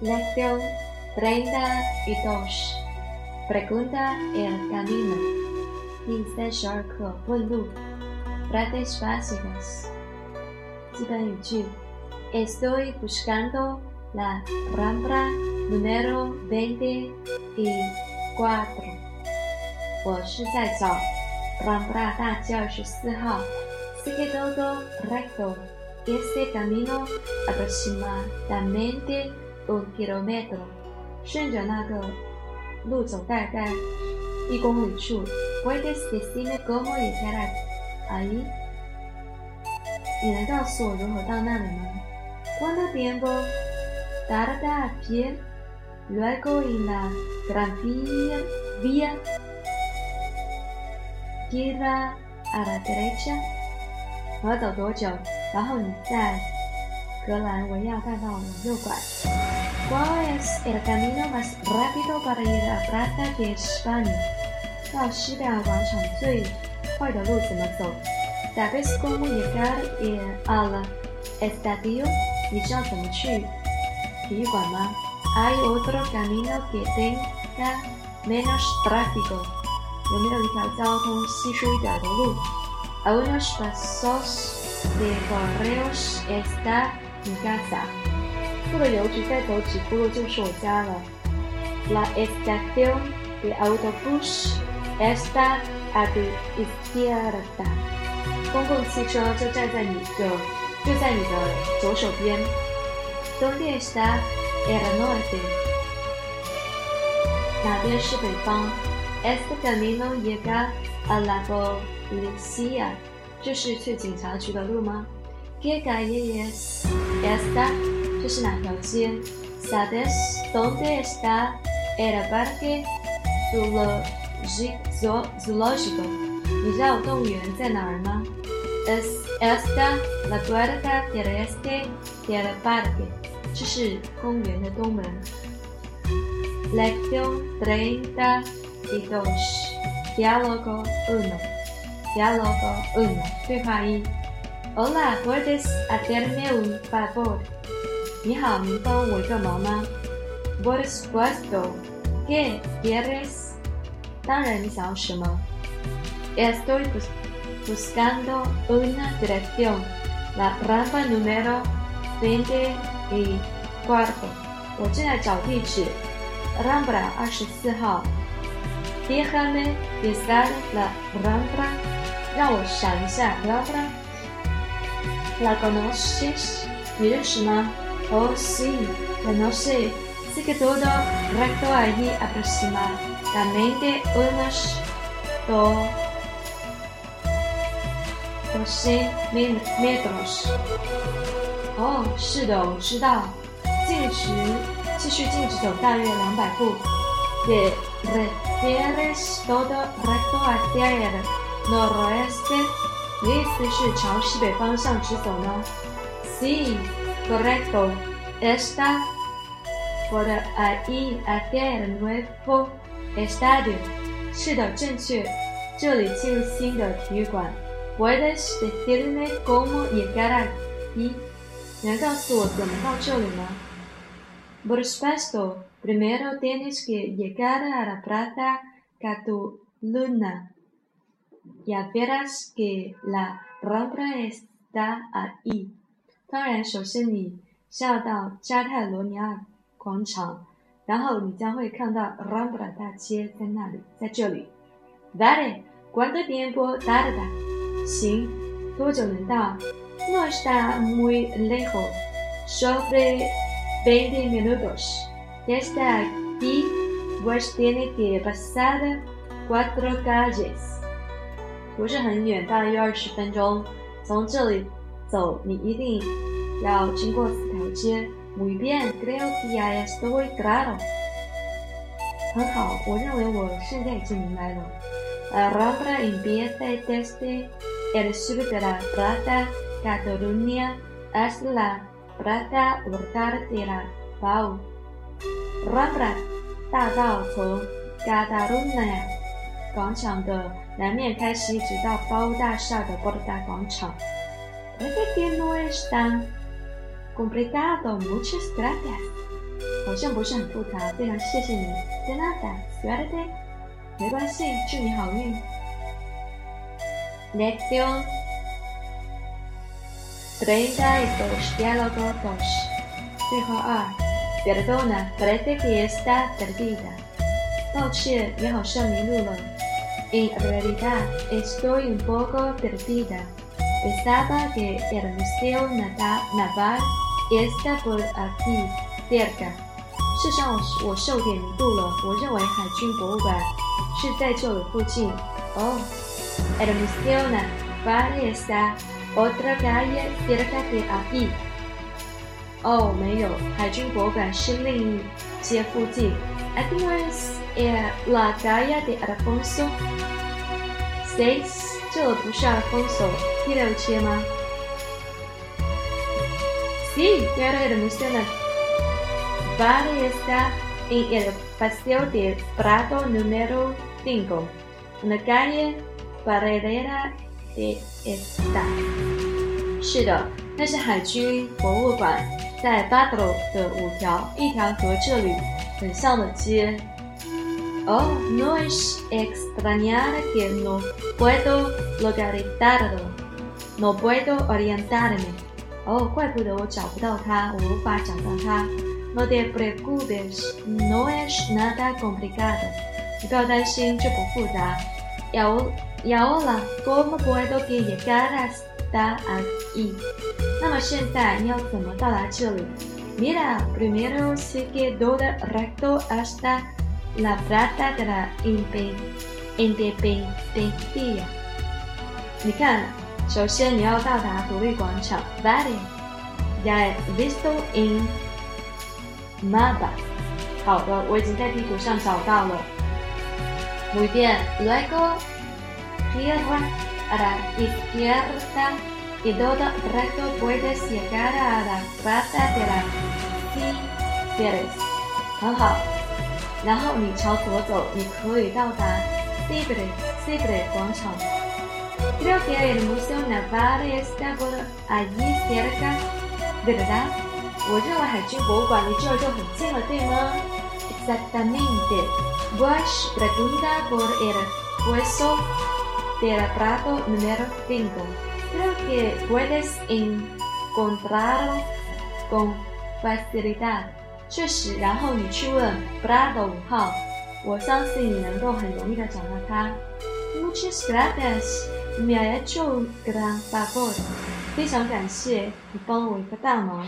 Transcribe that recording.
Lección 32. Pregunta el camino. 第三十二课问路。Frases básicas. 基本语句。Estoy buscando la rambla número veinte y cuatro. 我是在找 rambla 大街二十四号。Sigue todo recto. Este camino aproximadamente un kilómetro，顺着那个路走大概一公里处。Puedes decirme cómo llegar ahí？你能告诉我如何到那里吗？¿Cuánto tiempo tarda a pie? Luego en la gran vía vía gira a la derecha。我要走多久？然后你在格兰维亚大道往右拐。 ¿Cuál es el camino más rápido para ir a Plaza de España？到西班牙广场最快的路怎么走？¿Sabes cómo llegar al estadio？你知道怎么去体育馆吗？¿Hay otro camino que tenga menos tráfico？有没有一条交通稀疏一点的路？¿A unos pasos？de correos está mi casa。 过了邮局再走几步路就是我家了。La estación de autobús está a tu izquierda。公共汽车就站在你的就在你的左手边。¿Dónde está el norte？哪边是北方？Este camino llega a la policía。这是去警察局的路吗？¿Qué calle es esta？这是哪条街？¿Sabes dónde está el parque zoológico？你知道动物园在哪儿吗？¿Es esta la puerta del este del parque？这是公园的东门。Lección treinta y dos. Diálogo uno. Diálogo 1. 对话一 Hola, ¿puedes hacerme un favor? 你好，能帮我一个忙吗？Por supuesto. ¿Qué quieres? 当然，你想要什么？Estoy buscando una dirección. La rampa número veinte y cuarto. 我正在找地址，Rambla 二十四号。Déjame pisar la Rambla 让我想一下，Laura。La conoces？你认识吗 ？Oh sí, conoce. Sigue todo recto allí aproximadamente unos dos doce metros. 哦，是的，我知道。径直，继续径直走大约两百步。Te refieres todo recto hacia el noroeste，你意思是朝西北方向直走呢？Sí, correcto. Está por ahí hacia el nuevo estadio. 是的，正确。这里进入新的体育馆。¿Puedes decirme cómo llegar aquí？你能告诉我怎么到这里吗？Por supuesto. Primero tienes que llegar a la Plaza Cataluña. Ya verás que la Rambla está ahí。 当然，首先你是要到加泰罗尼亚广场，然后你将会看到 Rambla 大街在那里，在这里。Vale, ¿cuánto tiempo tarda？行，多久能到？No está muy lejos, sobre veinte minutos. Desde aquí, pues tiene que pasar cuatro calles. 不是很远，大约二十分钟。从这里走，你一定要经过四条街。Muy bien, creo que ya estoy claro。很好，我认为我现在已经明白了。La Rambla empieza desde el sur de la Plaza Cataluña hasta la Plaza Urtar de la Pau。Rambla 大道从 Cataluña 广场的。南面开始，一直到包大厦的波德大广场。Este no es tan complicado. Muchas gracias. 好像不是很复杂，非常谢谢你。De nada, suerte。没关系，祝你好运。Lección treinta y dos, diálogo dos。对话二，Perdona, parece que está perdida。抱歉，你好像迷路了。En realidad, estoy un poco perdida. Pensaba que el museo naval está por aquí cerca。事实上，我是有点迷路了。我认为海军博物馆是在这里附近。哦，el museo naval está otra calle cerca de aquí。哦，没有，海军博物馆是另一街附近。I think it's la calle de Alfonso。Seis， 这不是 Alfonso 第六街吗？Sí, pero el museo naval está en el paseo de Prado número cinco, en la calle Paredera de esta。是的，那是海军博物馆。在巴德的五条，一条和这里很像的街。Oh, no es extrañar que no puedo localizarlo, no puedo orientarme. 哦，怪不得我找不到它，我无法找到它。No te preocupes, no es nada complicado. 你不要担心，这不复杂。Y ahora, ¿cómo puedo llegar hasta aquí? 那么现在你要怎么到达这里？Mira, primero sigue todo recto hasta la Plaza de la Independencia。你看，首先你要到达独立广场。Vale, ya he visto en mapa。好的，我已经在地图上找到了。Muy bien, luego gira a la izquierda. y todo recto puedes llegar a la plaza de la Ciberes。很好， 然后你朝左走，你可以到达 Ciberes Ciberes 广场。Creo que el Museo Naval está por allí cerca, ¿verdad？我认为海军博物馆离这儿就很近了，对吗？Exactamente. Bush pregunta por el puesto del Prado número 5. Creo que puedes encontrarlo con facilidad。 确实，然后你去问 Prado 五号，我相信你能够很容易的找到他。Muchas gracias, me ha hecho un gran favor。非常感谢，你帮了我一个大忙。